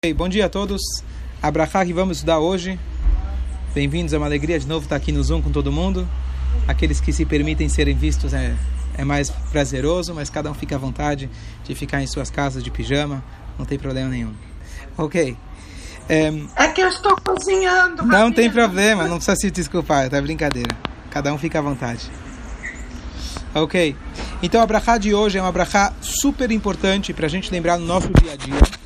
Okay, bom dia a todos. Abrahá que vamos estudar hoje. Bem-vindos, é uma alegria de novo estar aqui no Zoom com todo mundo. Aqueles que se permitem serem vistos é, é mais prazeroso, mas cada um fica à vontade de ficar em suas casas de pijama, não tem problema nenhum. Ok. É, é que eu estou cozinhando. Não tem problema, não precisa se desculpar, tá brincadeira. Cada um fica à vontade. Ok. Então a brachá de hoje é uma brachá super importante para a gente lembrar no nosso dia a dia.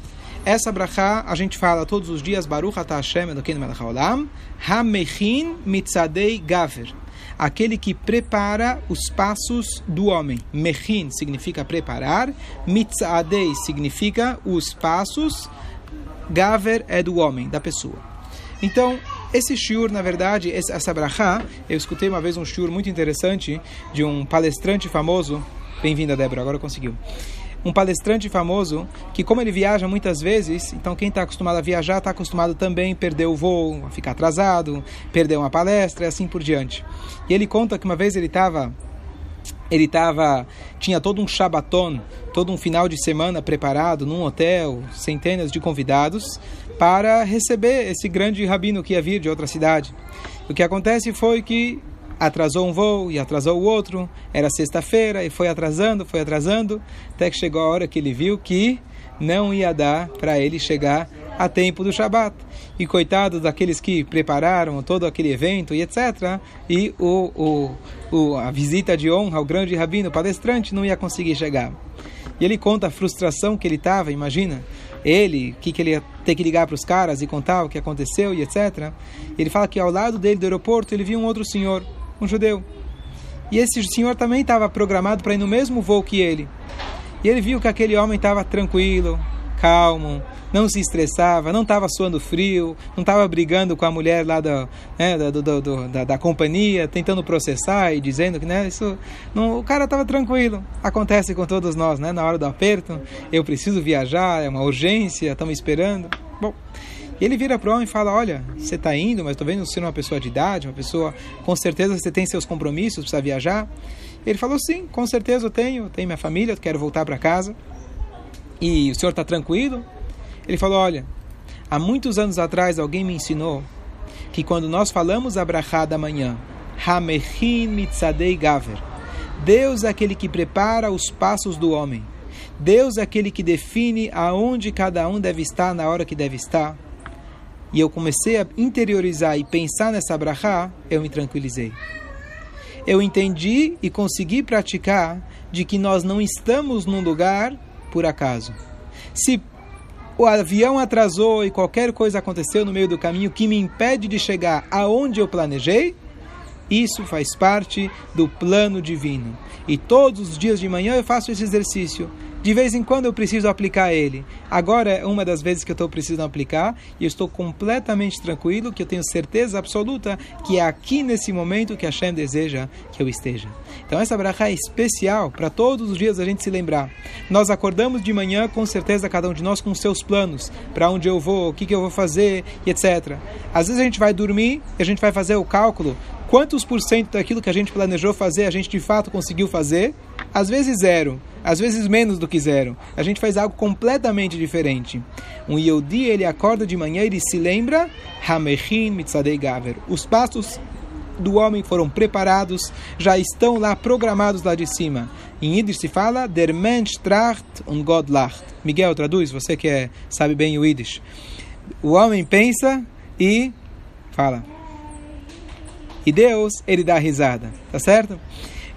Essa brachá a gente fala todos os dias, Baruch atah Hashem Elokeinu melech haolam, Hamechin mitzadei gaver. Aquele que prepara os passos do homem. Mechin significa preparar, mitzadei significa os passos, gaver é do homem, da pessoa. Então, esse shiur, na verdade, essa brachá, eu escutei uma vez um shiur muito interessante de um palestrante famoso. Bem-vinda, Débora, agora conseguiu um palestrante famoso que, como ele viaja muitas vezes, então quem está acostumado a viajar está acostumado também a perder o voo, a ficar atrasado, perder uma palestra e assim por diante. E ele conta que uma vez ele estava ele tava, tinha todo um shabaton, todo um final de semana preparado num hotel, centenas de convidados, para receber esse grande rabino que ia vir de outra cidade. O que acontece foi que atrasou um voo e atrasou o outro. Era sexta-feira e foi atrasando, foi atrasando, até que chegou a hora que ele viu que não ia dar para ele chegar a tempo do Shabat. E coitado daqueles que prepararam todo aquele evento e etc. E o, o, o, a visita de honra ao grande rabino palestrante não ia conseguir chegar. E ele conta a frustração que ele estava, imagina, ele, que, que ele ia ter que ligar para os caras e contar o que aconteceu e etc. Ele fala que ao lado dele do aeroporto ele viu um outro senhor um judeu. E esse senhor também estava programado para ir no mesmo voo que ele. E ele viu que aquele homem estava tranquilo, calmo, não se estressava, não estava suando frio, não estava brigando com a mulher lá da, né, da, do, do, da, da, companhia, tentando processar e dizendo que né, isso, não, o cara estava tranquilo. Acontece com todos nós, né? Na hora do aperto, eu preciso viajar, é uma urgência, estamos esperando. Bom, e ele vira para o homem e fala: Olha, você está indo, mas estou vendo você é uma pessoa de idade, uma pessoa, com certeza você tem seus compromissos, precisa viajar. Ele falou: Sim, com certeza eu tenho, tenho minha família, quero voltar para casa. E o senhor está tranquilo? Ele falou: Olha, há muitos anos atrás alguém me ensinou que quando nós falamos a da manhã, Hamechin mitzadei gaver, Deus é aquele que prepara os passos do homem. Deus é aquele que define aonde cada um deve estar na hora que deve estar e eu comecei a interiorizar e pensar nessa brachá, eu me tranquilizei. Eu entendi e consegui praticar de que nós não estamos num lugar por acaso. Se o avião atrasou e qualquer coisa aconteceu no meio do caminho que me impede de chegar aonde eu planejei, isso faz parte do plano divino. E todos os dias de manhã eu faço esse exercício. De vez em quando eu preciso aplicar ele. Agora é uma das vezes que eu estou precisando aplicar e eu estou completamente tranquilo, que eu tenho certeza absoluta que é aqui nesse momento que Hashem deseja que eu esteja. Então essa brachá é especial para todos os dias a gente se lembrar. Nós acordamos de manhã, com certeza, cada um de nós com seus planos, para onde eu vou, o que, que eu vou fazer, etc. Às vezes a gente vai dormir e a gente vai fazer o cálculo quantos por cento daquilo que a gente planejou fazer a gente de fato conseguiu fazer? Às vezes zero, às vezes menos do que zero. A gente faz algo completamente diferente. Um Yodi, ele acorda de manhã e se lembra Hamechin Mitzadei Gaver. Os passos do homem foram preparados, já estão lá programados lá de cima. Em Yiddish se fala Der Mensch tracht und Gott lacht. Miguel, traduz, você que é, sabe bem o Yiddish. O homem pensa e fala e Deus, ele dá risada, tá certo?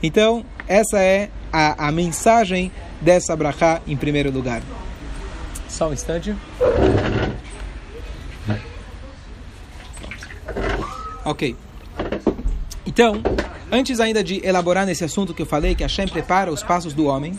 Então, essa é a, a mensagem dessa brachá em primeiro lugar. Só um instante. Ok. Então, antes ainda de elaborar nesse assunto que eu falei, que Hashem prepara os passos do homem,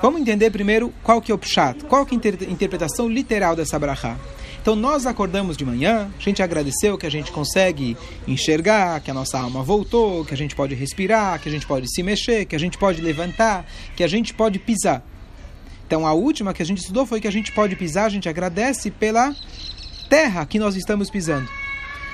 vamos entender primeiro qual que é o pshat, qual que é a interpretação literal dessa brachá. Então nós acordamos de manhã, a gente agradeceu que a gente consegue enxergar, que a nossa alma voltou, que a gente pode respirar, que a gente pode se mexer, que a gente pode levantar, que a gente pode pisar. Então a última que a gente estudou foi que a gente pode pisar, a gente agradece pela terra que nós estamos pisando.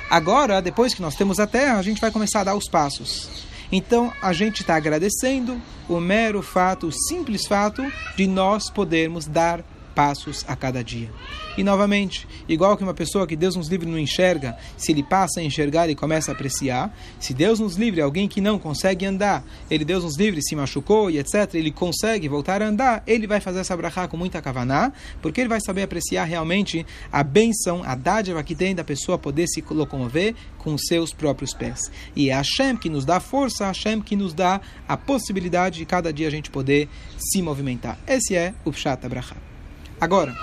Agora, depois que nós temos a terra, a gente vai começar a dar os passos. Então a gente está agradecendo o mero fato, o simples fato de nós podermos dar passos a cada dia. E novamente, igual que uma pessoa que Deus nos livre não enxerga, se ele passa a enxergar e começa a apreciar, se Deus nos livre, alguém que não consegue andar, ele Deus nos livre, se machucou e etc, ele consegue voltar a andar, ele vai fazer essa brachá com muita kavaná, porque ele vai saber apreciar realmente a benção, a dádiva que tem da pessoa poder se locomover com seus próprios pés. E é Hashem que nos dá força, Hashem que nos dá a possibilidade de cada dia a gente poder se movimentar. Esse é o Pshat Abraham. Agora,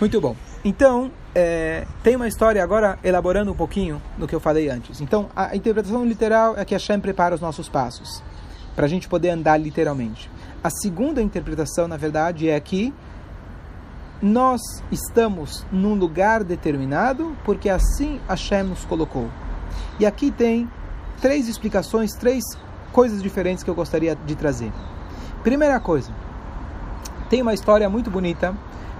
muito bom. Então, é, tem uma história agora elaborando um pouquinho do que eu falei antes. Então, a interpretação literal é que Hashem prepara os nossos passos para a gente poder andar literalmente. A segunda interpretação, na verdade, é que nós estamos num lugar determinado porque assim Hashem nos colocou. E aqui tem três explicações, três coisas diferentes que eu gostaria de trazer. Primeira coisa, tem uma história muito bonita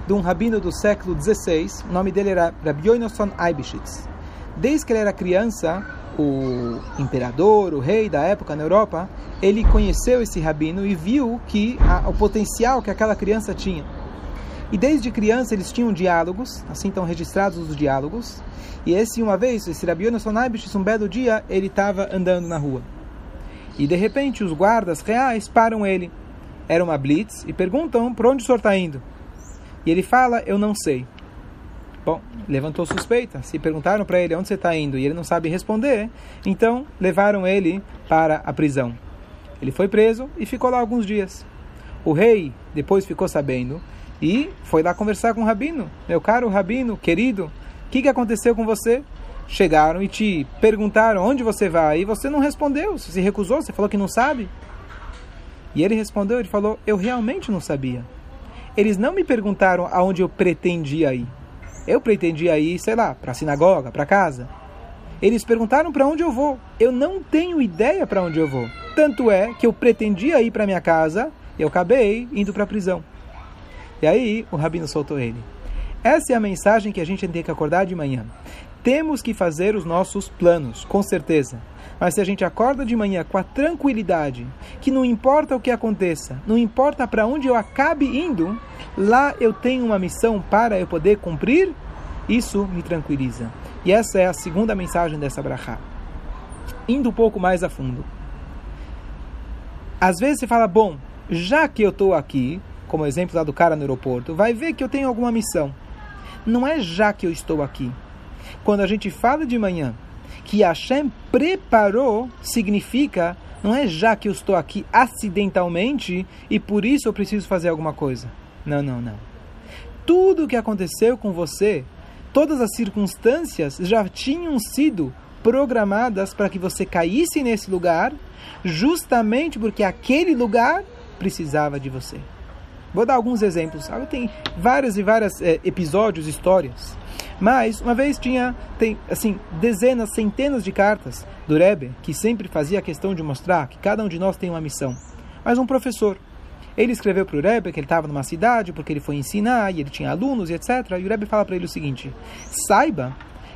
de um rabino do século XVI, o nome dele era Rabbi Yonason Eibishitz. Desde que ele era criança, o imperador, o rei da época na Europa, ele conheceu esse rabino e viu que a, o potencial que aquela criança tinha. E desde criança eles tinham diálogos, assim estão registrados os diálogos. E esse uma vez, esse Rabbi Yonason Eibishitz, um belo dia, ele estava andando na rua. E de repente os guardas reais param ele. Era uma blitz e perguntam para onde o senhor está indo. E ele fala, eu não sei. Bom, levantou suspeita. Se perguntaram para ele onde você está indo e ele não sabe responder, então levaram ele para a prisão. Ele foi preso e ficou lá alguns dias. O rei depois ficou sabendo e foi lá conversar com o rabino. Meu caro rabino, querido, o que, que aconteceu com você? Chegaram e te perguntaram onde você vai e você não respondeu, você se recusou, você falou que não sabe. E ele respondeu, ele falou, eu realmente não sabia. Eles não me perguntaram aonde eu pretendia ir. Eu pretendia ir, sei lá, para a sinagoga, para casa. Eles perguntaram para onde eu vou. Eu não tenho ideia para onde eu vou. Tanto é que eu pretendia ir para minha casa e eu acabei indo para a prisão. E aí o rabino soltou ele. Essa é a mensagem que a gente tem que acordar de manhã. Temos que fazer os nossos planos, com certeza. Mas se a gente acorda de manhã com a tranquilidade, que não importa o que aconteça, não importa para onde eu acabe indo, lá eu tenho uma missão para eu poder cumprir, isso me tranquiliza. E essa é a segunda mensagem dessa brachá. Indo um pouco mais a fundo. Às vezes você fala, bom, já que eu estou aqui, como exemplo lá do cara no aeroporto, vai ver que eu tenho alguma missão. Não é já que eu estou aqui quando a gente fala de manhã que Hashem preparou, significa não é já que eu estou aqui acidentalmente e por isso eu preciso fazer alguma coisa. Não, não, não. Tudo o que aconteceu com você, todas as circunstâncias já tinham sido programadas para que você caísse nesse lugar, justamente porque aquele lugar precisava de você. Vou dar alguns exemplos. Tem vários e vários é, episódios, histórias mas uma vez tinha tem assim dezenas, centenas de cartas do Rebbe que sempre fazia questão de mostrar que cada um de nós tem uma missão. Mas um professor, ele escreveu para o Rebbe que ele estava numa cidade porque ele foi ensinar e ele tinha alunos e etc. E o Rebbe fala para ele o seguinte: saiba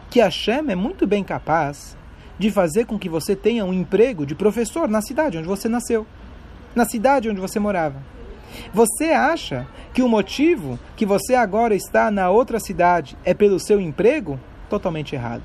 que Hashem é muito bem capaz de fazer com que você tenha um emprego de professor na cidade onde você nasceu, na cidade onde você morava. Você acha que o motivo que você agora está na outra cidade é pelo seu emprego? Totalmente errado.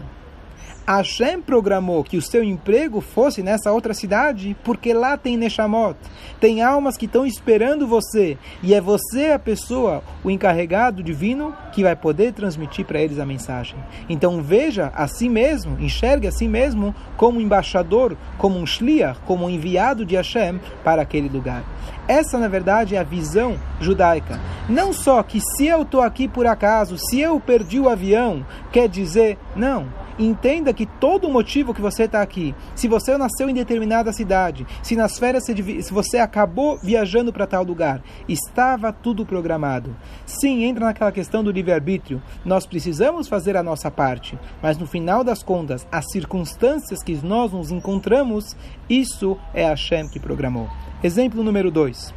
Hashem programou que o seu emprego fosse nessa outra cidade porque lá tem Neshamot, tem almas que estão esperando você e é você a pessoa, o encarregado divino, que vai poder transmitir para eles a mensagem. Então veja a si mesmo, enxergue a si mesmo como um embaixador, como um shliach, como um enviado de Hashem para aquele lugar. Essa, na verdade, é a visão judaica. Não só que se eu estou aqui por acaso, se eu perdi o avião, quer dizer, não entenda que todo o motivo que você está aqui, se você nasceu em determinada cidade, se nas férias se você acabou viajando para tal lugar, estava tudo programado. Sim, entra naquela questão do livre-arbítrio. Nós precisamos fazer a nossa parte, mas no final das contas, as circunstâncias que nós nos encontramos, isso é Hashem que programou. Exemplo número 2.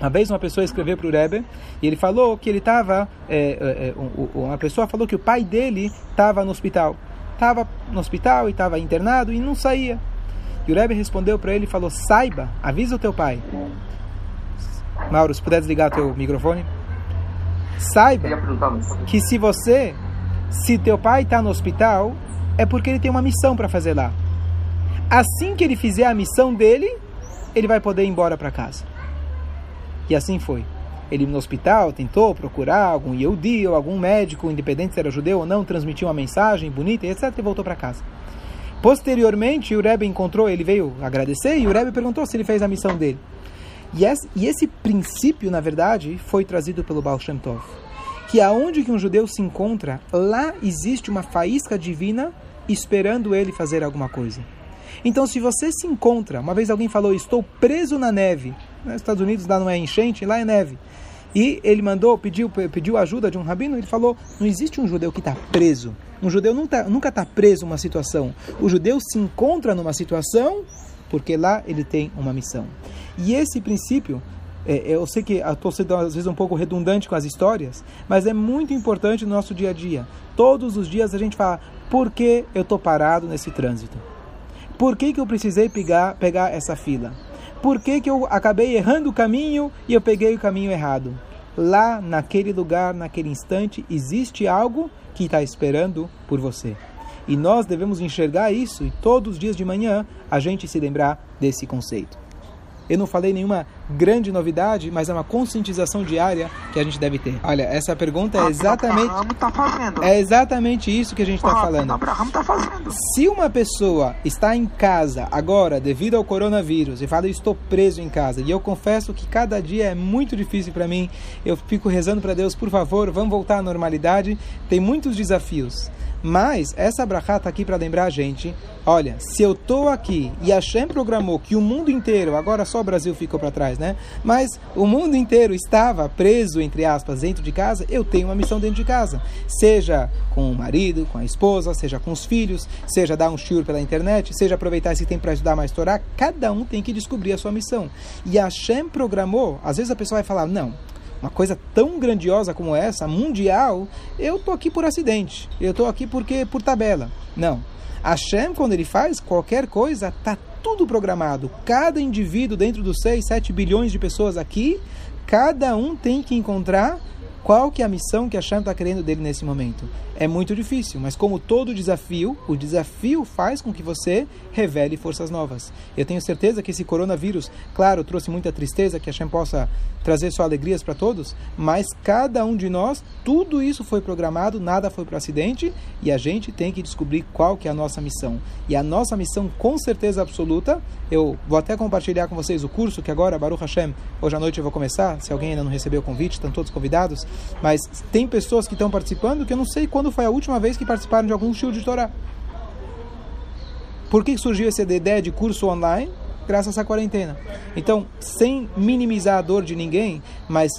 Uma vez uma pessoa escreveu para o Rebbe e ele falou que ele estava. É, é uma pessoa falou que o pai dele estava no hospital estava no hospital e estava internado e não saía. E o Rebbe respondeu para ele e falou: Saiba, avisa o teu pai. Mauro, se puder desligar teu microfone. Saiba que se você, se teu pai está no hospital, é porque ele tem uma missão para fazer lá. Assim que ele fizer a missão dele, ele vai poder ir embora para casa. E assim foi. Ele no hospital tentou procurar algum Yehudi ou algum médico, independente se era judeu ou não, transmitiu uma mensagem bonita, etc. e voltou para casa. Posteriormente, o Rebbe encontrou, ele veio agradecer e o Rebbe perguntou se ele fez a missão dele. E esse, e esse princípio, na verdade, foi trazido pelo Baal Shem Tov. Que aonde que um judeu se encontra, lá existe uma faísca divina esperando ele fazer alguma coisa. Então, se você se encontra, uma vez alguém falou, estou preso na neve, nos Estados Unidos lá não é enchente, lá é neve. E ele mandou, pediu, pediu ajuda de um rabino, ele falou, não existe um judeu que está preso. Um judeu tá, nunca está preso numa situação. O judeu se encontra numa situação porque lá ele tem uma missão. E esse princípio, é, eu sei que estou sendo às vezes um pouco redundante com as histórias, mas é muito importante no nosso dia a dia. Todos os dias a gente fala, por que eu estou parado nesse trânsito? Por que, que eu precisei pegar, pegar essa fila? Por que, que eu acabei errando o caminho e eu peguei o caminho errado? Lá, naquele lugar, naquele instante, existe algo que está esperando por você. E nós devemos enxergar isso e todos os dias de manhã a gente se lembrar desse conceito. Eu não falei nenhuma grande novidade, mas é uma conscientização diária que a gente deve ter. Olha, essa pergunta é exatamente tá fazendo. é exatamente isso que a gente está falando. Abraham tá fazendo. Se uma pessoa está em casa agora devido ao coronavírus e fala estou preso em casa e eu confesso que cada dia é muito difícil para mim, eu fico rezando para Deus, por favor, vamos voltar à normalidade. Tem muitos desafios. Mas essa brachá está aqui para lembrar a gente: olha, se eu estou aqui e a Hashem programou que o mundo inteiro, agora só o Brasil ficou para trás, né? Mas o mundo inteiro estava preso, entre aspas, dentro de casa, eu tenho uma missão dentro de casa. Seja com o marido, com a esposa, seja com os filhos, seja dar um shiur pela internet, seja aproveitar esse tempo para estudar mais Torá, cada um tem que descobrir a sua missão. E a Hashem programou, às vezes a pessoa vai falar, não, uma coisa tão grandiosa como essa, mundial, eu tô aqui por acidente. Eu tô aqui porque por tabela. Não. Hashem, quando ele faz qualquer coisa, tá tudo programado. Cada indivíduo dentro dos 6, 7 bilhões de pessoas aqui, cada um tem que encontrar qual que é a missão que Hashem está querendo dele nesse momento. É muito difícil, mas como todo desafio, o desafio faz com que você revele forças novas. Eu tenho certeza que esse coronavírus, claro, trouxe muita tristeza, que Hashem possa trazer só alegrias para todos, mas cada um de nós, tudo isso foi programado, nada foi para acidente, e a gente tem que descobrir qual que é a nossa missão. E a nossa missão, com certeza absoluta, eu vou até compartilhar com vocês o curso que agora, Baruch Hashem, hoje à noite eu vou começar, se alguém ainda não recebeu o convite, estão todos convidados, mas tem pessoas que estão participando que eu não sei quando foi a última vez que participaram de algum show de Torá. Por que surgiu essa ideia de curso online? Graças à quarentena. Então, sem minimizar a dor de ninguém, mas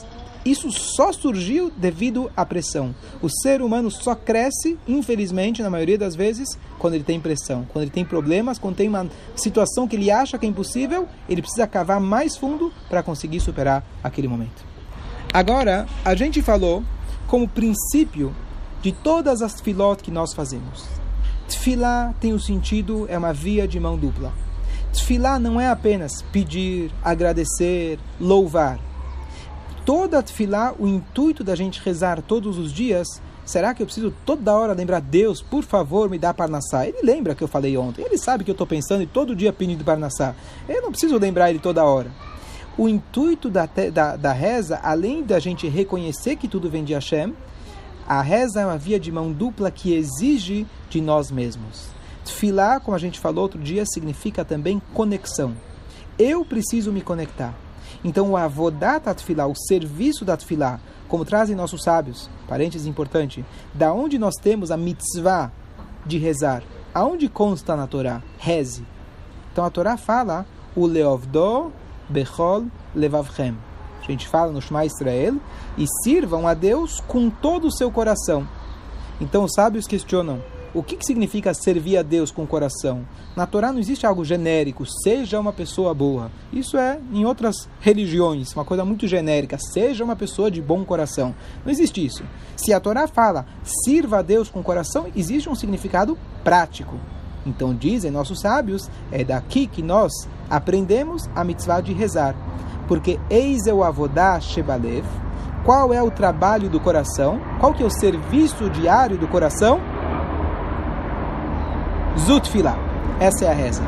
isso só surgiu devido à pressão. O ser humano só cresce, infelizmente, na maioria das vezes, quando ele tem pressão. Quando ele tem problemas, quando tem uma situação que ele acha que é impossível, ele precisa cavar mais fundo para conseguir superar aquele momento. Agora, a gente falou como princípio de todas as filot que nós fazemos. Tfilá tem o sentido, é uma via de mão dupla. Tfilá não é apenas pedir, agradecer, louvar. Toda tfilá, o intuito da gente rezar todos os dias, será que eu preciso toda hora lembrar Deus, por favor, me dá parnassá? Ele lembra que eu falei ontem, ele sabe que eu estou pensando e todo dia pedindo parnassá. Eu não preciso lembrar ele toda hora. O intuito da, da, da reza, além da gente reconhecer que tudo vem de Hashem, a reza é uma via de mão dupla que exige de nós mesmos. Tfilá, como a gente falou outro dia, significa também conexão. Eu preciso me conectar. Então, o avodat atfilá, o serviço da atfilá, como trazem nossos sábios, parênteses importante, da onde nós temos a mitzvah de rezar, aonde consta na Torá? Reze. Então, a Torá fala, o leovdo bechol levavchem. A gente fala no Shema Israel, e sirvam a Deus com todo o seu coração. Então, os sábios questionam, o que, que significa servir a Deus com o coração? Na Torá não existe algo genérico, seja uma pessoa boa. Isso é em outras religiões, uma coisa muito genérica, seja uma pessoa de bom coração. Não existe isso. Se a Torá fala, sirva a Deus com o coração, existe um significado prático. Então dizem nossos sábios, é daqui que nós aprendemos a mitzvah de rezar. Porque eis o avodá shebalev, qual é o trabalho do coração? Qual que é o serviço diário do coração? Zutfila. Essa é a reza.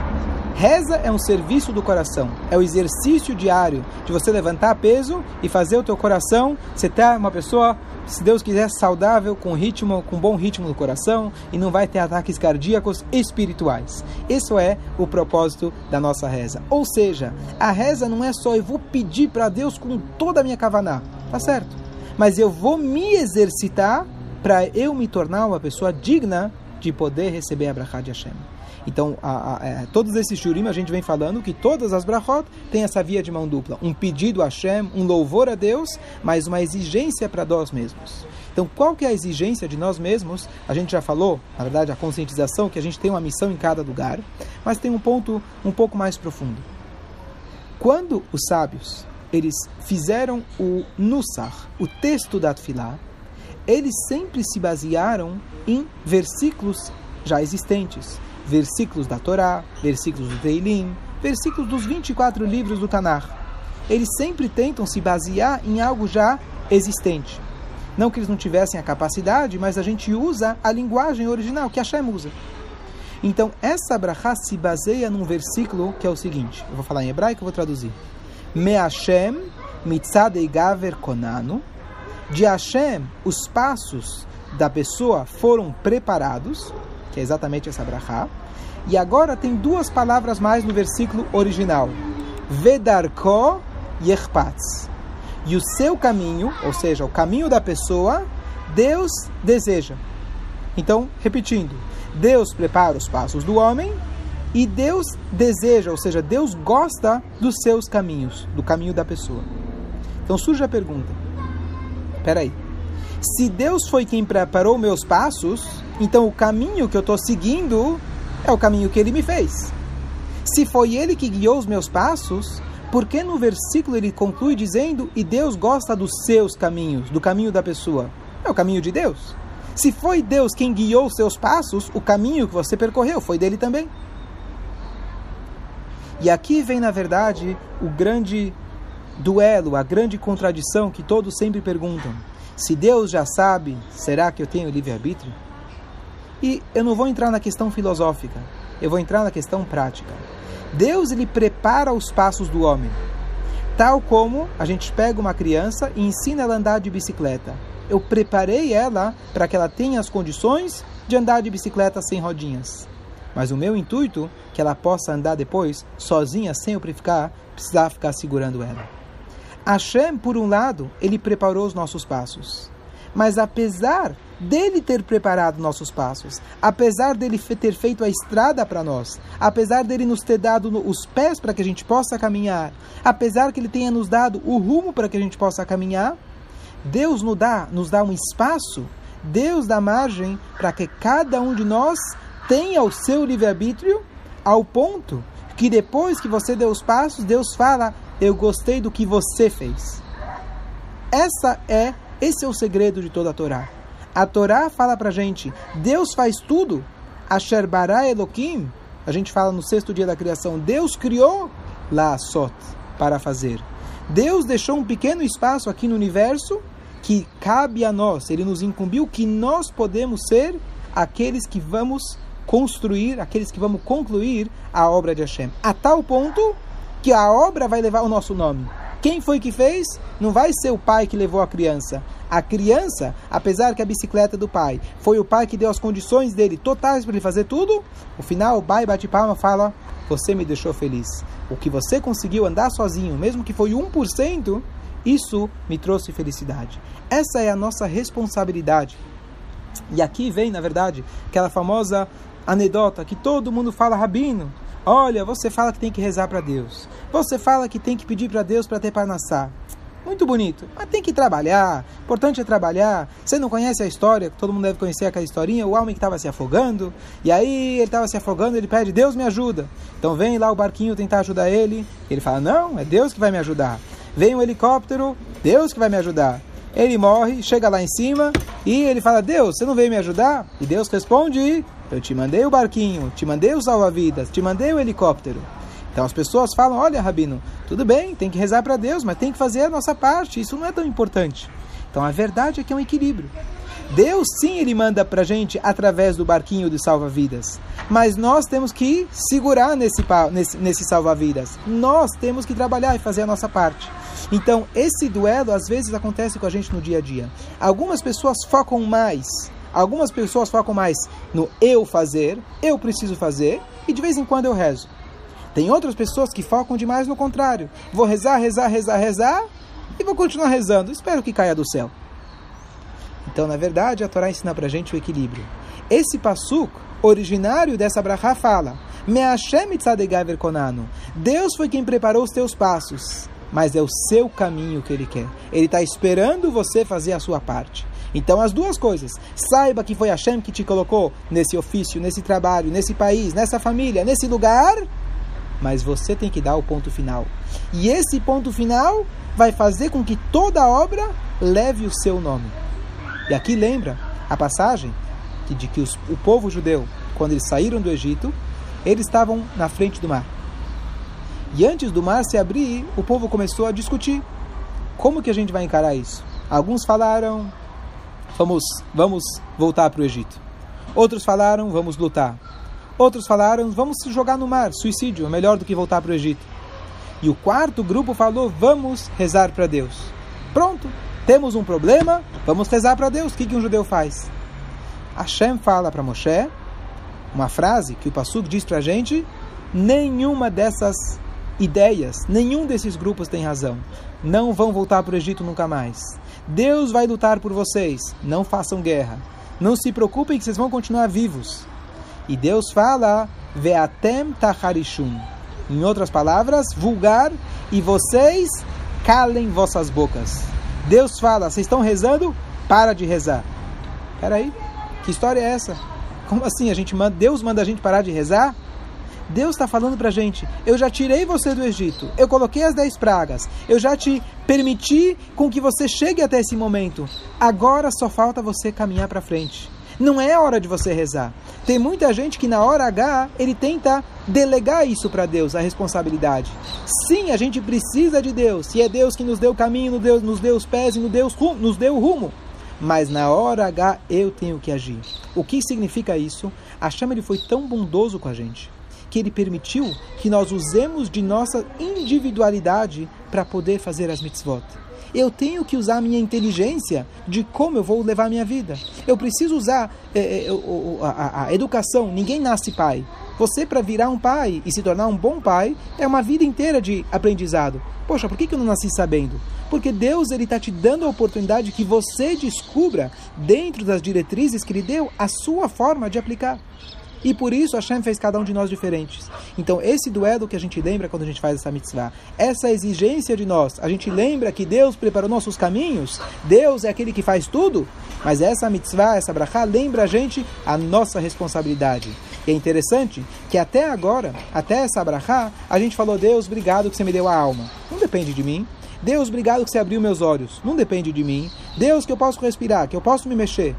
Reza é um serviço do coração, é o exercício diário de você levantar peso e fazer o teu coração, você tá uma pessoa, se Deus quiser, saudável, com ritmo, com bom ritmo no coração e não vai ter ataques cardíacos espirituais. Isso é o propósito da nossa reza. Ou seja, a reza não é só eu vou pedir para Deus com toda a minha kavaná, tá certo? Mas eu vou me exercitar para eu me tornar uma pessoa digna de poder receber a brachá de Hashem. Então, a, a, a, é, todos esses shurim a gente vem falando que todas as brachot têm essa via de mão dupla. Um pedido a Hashem, um louvor a Deus, mas uma exigência para nós mesmos. Então, qual que é a exigência de nós mesmos? A gente já falou, na verdade, a conscientização, que a gente tem uma missão em cada lugar, mas tem um ponto um pouco mais profundo. Quando os sábios eles fizeram o Nusach, o texto da Tfilah, eles sempre se basearam em versículos já existentes versículos da Torá, versículos do Teilim, versículos dos 24 livros do Tanakh. Eles sempre tentam se basear em algo já existente. Não que eles não tivessem a capacidade, mas a gente usa a linguagem original que Hashem usa. Então, essa brachá se baseia num versículo que é o seguinte: eu vou falar em hebraico, eu vou traduzir. Me Hashem mitzadei gaver konanu. De Hashem, os passos da pessoa foram preparados que é exatamente essa brachá. E agora tem duas palavras mais no versículo original. Vedarko yerpatz. E o seu caminho, ou seja, o caminho da pessoa, Deus deseja. Então, repetindo, Deus prepara os passos do homem e Deus deseja, ou seja, Deus gosta dos seus caminhos, do caminho da pessoa. Então surge a pergunta: peraí, se Deus foi quem preparou meus passos, então o caminho que eu estou seguindo é o caminho que Ele me fez. Se foi Ele que guiou os meus passos, por que no versículo ele conclui dizendo: E Deus gosta dos seus caminhos, do caminho da pessoa? É o caminho de Deus. Se foi Deus quem guiou os seus passos, o caminho que você percorreu foi dele também. E aqui vem, na verdade, o grande duelo, a grande contradição que todos sempre perguntam. Se Deus já sabe, será que eu tenho livre-arbítrio? E eu não vou entrar na questão filosófica, eu vou entrar na questão prática. Deus ele prepara os passos do homem, tal como a gente pega uma criança e ensina ela a andar de bicicleta. Eu preparei ela para que ela tenha as condições de andar de bicicleta sem rodinhas. Mas o meu intuito é que ela possa andar depois sozinha, sem eu precisar, precisar ficar segurando ela. Hashem, por um lado, ele preparou os nossos passos. Mas apesar dele ter preparado nossos passos, apesar dele ter feito a estrada para nós, apesar dele nos ter dado os pés para que a gente possa caminhar, apesar que ele tenha nos dado o rumo para que a gente possa caminhar, Deus nos dá, nos dá um espaço, Deus dá margem para que cada um de nós tenha o seu livre-arbítrio, ao ponto que depois que você deu os passos, Deus fala: eu gostei do que você fez. Essa é, esse é o segredo de toda a Torá. A Torá fala pra gente, Deus faz tudo. Asher bara Elohim, a gente fala no sexto dia da criação, Deus criou lá sot para fazer. Deus deixou um pequeno espaço aqui no universo que cabe a nós, ele nos incumbiu que nós podemos ser aqueles que vamos construir, aqueles que vamos concluir a obra de Hashem. A tal ponto que a obra vai levar o nosso nome. Quem foi que fez? Não vai ser o pai que levou a criança. A criança, apesar que a bicicleta é do pai foi o pai que deu as condições dele totais para ele fazer tudo, no final o pai bate palma e fala: Você me deixou feliz. O que você conseguiu andar sozinho, mesmo que foi 1%, isso me trouxe felicidade. Essa é a nossa responsabilidade. E aqui vem, na verdade, aquela famosa anedota que todo mundo fala, Rabino, Olha, você fala que tem que rezar para Deus. Você fala que tem que pedir para Deus para ter panassá. Muito bonito, mas tem que trabalhar. Importante é trabalhar. Você não conhece a história? Todo mundo deve conhecer aquela historinha. O homem que estava se afogando. E aí ele estava se afogando. Ele pede: Deus me ajuda. Então vem lá o barquinho tentar ajudar ele. Ele fala: Não, é Deus que vai me ajudar. Vem um helicóptero. Deus que vai me ajudar. Ele morre, chega lá em cima e ele fala: Deus, você não veio me ajudar? E Deus responde: Eu te mandei o barquinho, te mandei o salva-vidas, te mandei o helicóptero. Então as pessoas falam: olha, Rabino, tudo bem, tem que rezar para Deus, mas tem que fazer a nossa parte, isso não é tão importante. Então a verdade é que é um equilíbrio. Deus sim, ele manda para gente através do barquinho de salva-vidas, mas nós temos que segurar nesse, nesse, nesse salva-vidas. Nós temos que trabalhar e fazer a nossa parte. Então, esse duelo às vezes acontece com a gente no dia a dia. Algumas pessoas focam mais Algumas pessoas focam mais no eu fazer, eu preciso fazer, e de vez em quando eu rezo. Tem outras pessoas que focam demais no contrário. Vou rezar, rezar, rezar, rezar, e vou continuar rezando. Espero que caia do céu. Então, na verdade, a Torá ensina para gente o equilíbrio. Esse passuk, originário dessa brachá, fala: Deus foi quem preparou os teus passos, mas é o seu caminho que Ele quer. Ele está esperando você fazer a sua parte. Então, as duas coisas. Saiba que foi Hashem que te colocou nesse ofício, nesse trabalho, nesse país, nessa família, nesse lugar. Mas você tem que dar o ponto final. E esse ponto final vai fazer com que toda obra leve o seu nome. E aqui lembra a passagem de que os, o povo judeu, quando eles saíram do Egito, eles estavam na frente do mar. E antes do mar se abrir, o povo começou a discutir. Como que a gente vai encarar isso? Alguns falaram, vamos, vamos voltar para o Egito. Outros falaram, vamos lutar. Outros falaram, vamos se jogar no mar, suicídio, é melhor do que voltar para o Egito. E o quarto grupo falou, vamos rezar para Deus. Pronto, temos um problema, vamos rezar para Deus. O que, que um judeu faz? Hashem fala para Moshe, uma frase que o Passuk diz para a gente, nenhuma dessas ideias, nenhum desses grupos tem razão. Não vão voltar para o Egito nunca mais. Deus vai lutar por vocês. Não façam guerra. Não se preocupem que vocês vão continuar vivos. E Deus fala, Veatem Tacharishum. Em outras palavras, vulgar, e vocês calem vossas bocas. Deus fala, vocês estão rezando? Para de rezar. Peraí, que história é essa? Como assim? A gente manda, Deus manda a gente parar de rezar? Deus está falando para a gente: eu já tirei você do Egito, eu coloquei as dez pragas, eu já te permiti com que você chegue até esse momento. Agora só falta você caminhar para frente. Não é hora de você rezar. Tem muita gente que na hora H ele tenta delegar isso para Deus, a responsabilidade. Sim, a gente precisa de Deus. E é Deus que nos deu o caminho, nos deu, nos deu os pés e nos deu, nos deu o rumo. Mas na hora H eu tenho que agir. O que significa isso? A chama ele foi tão bondoso com a gente que ele permitiu que nós usemos de nossa individualidade para poder fazer as mitzvot. Eu tenho que usar a minha inteligência de como eu vou levar a minha vida. Eu preciso usar é, a, a, a educação. Ninguém nasce pai. Você, para virar um pai e se tornar um bom pai, é uma vida inteira de aprendizado. Poxa, por que eu não nasci sabendo? Porque Deus ele está te dando a oportunidade que você descubra, dentro das diretrizes que Ele deu, a sua forma de aplicar. E por isso Hashem fez cada um de nós diferentes. Então, esse duelo que a gente lembra quando a gente faz essa mitzvah, essa exigência de nós, a gente lembra que Deus preparou nossos caminhos, Deus é aquele que faz tudo, mas essa mitzvah, essa brachá, lembra a gente a nossa responsabilidade. E é interessante que até agora, até essa brachá, a gente falou, Deus, obrigado que você me deu a alma. Não depende de mim. Deus, obrigado que você abriu meus olhos. Não depende de mim. Deus, que eu posso respirar, que eu posso me mexer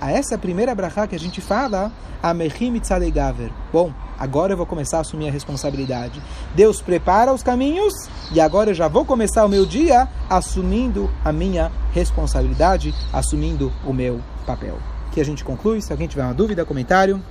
a essa primeira brachá que a gente fala, Amechim Gaver. Bom, agora eu vou começar a assumir a responsabilidade. Deus prepara os caminhos e agora eu já vou começar o meu dia assumindo a minha responsabilidade, assumindo o meu papel. Que a gente conclui. Se alguém tiver uma dúvida, comentário.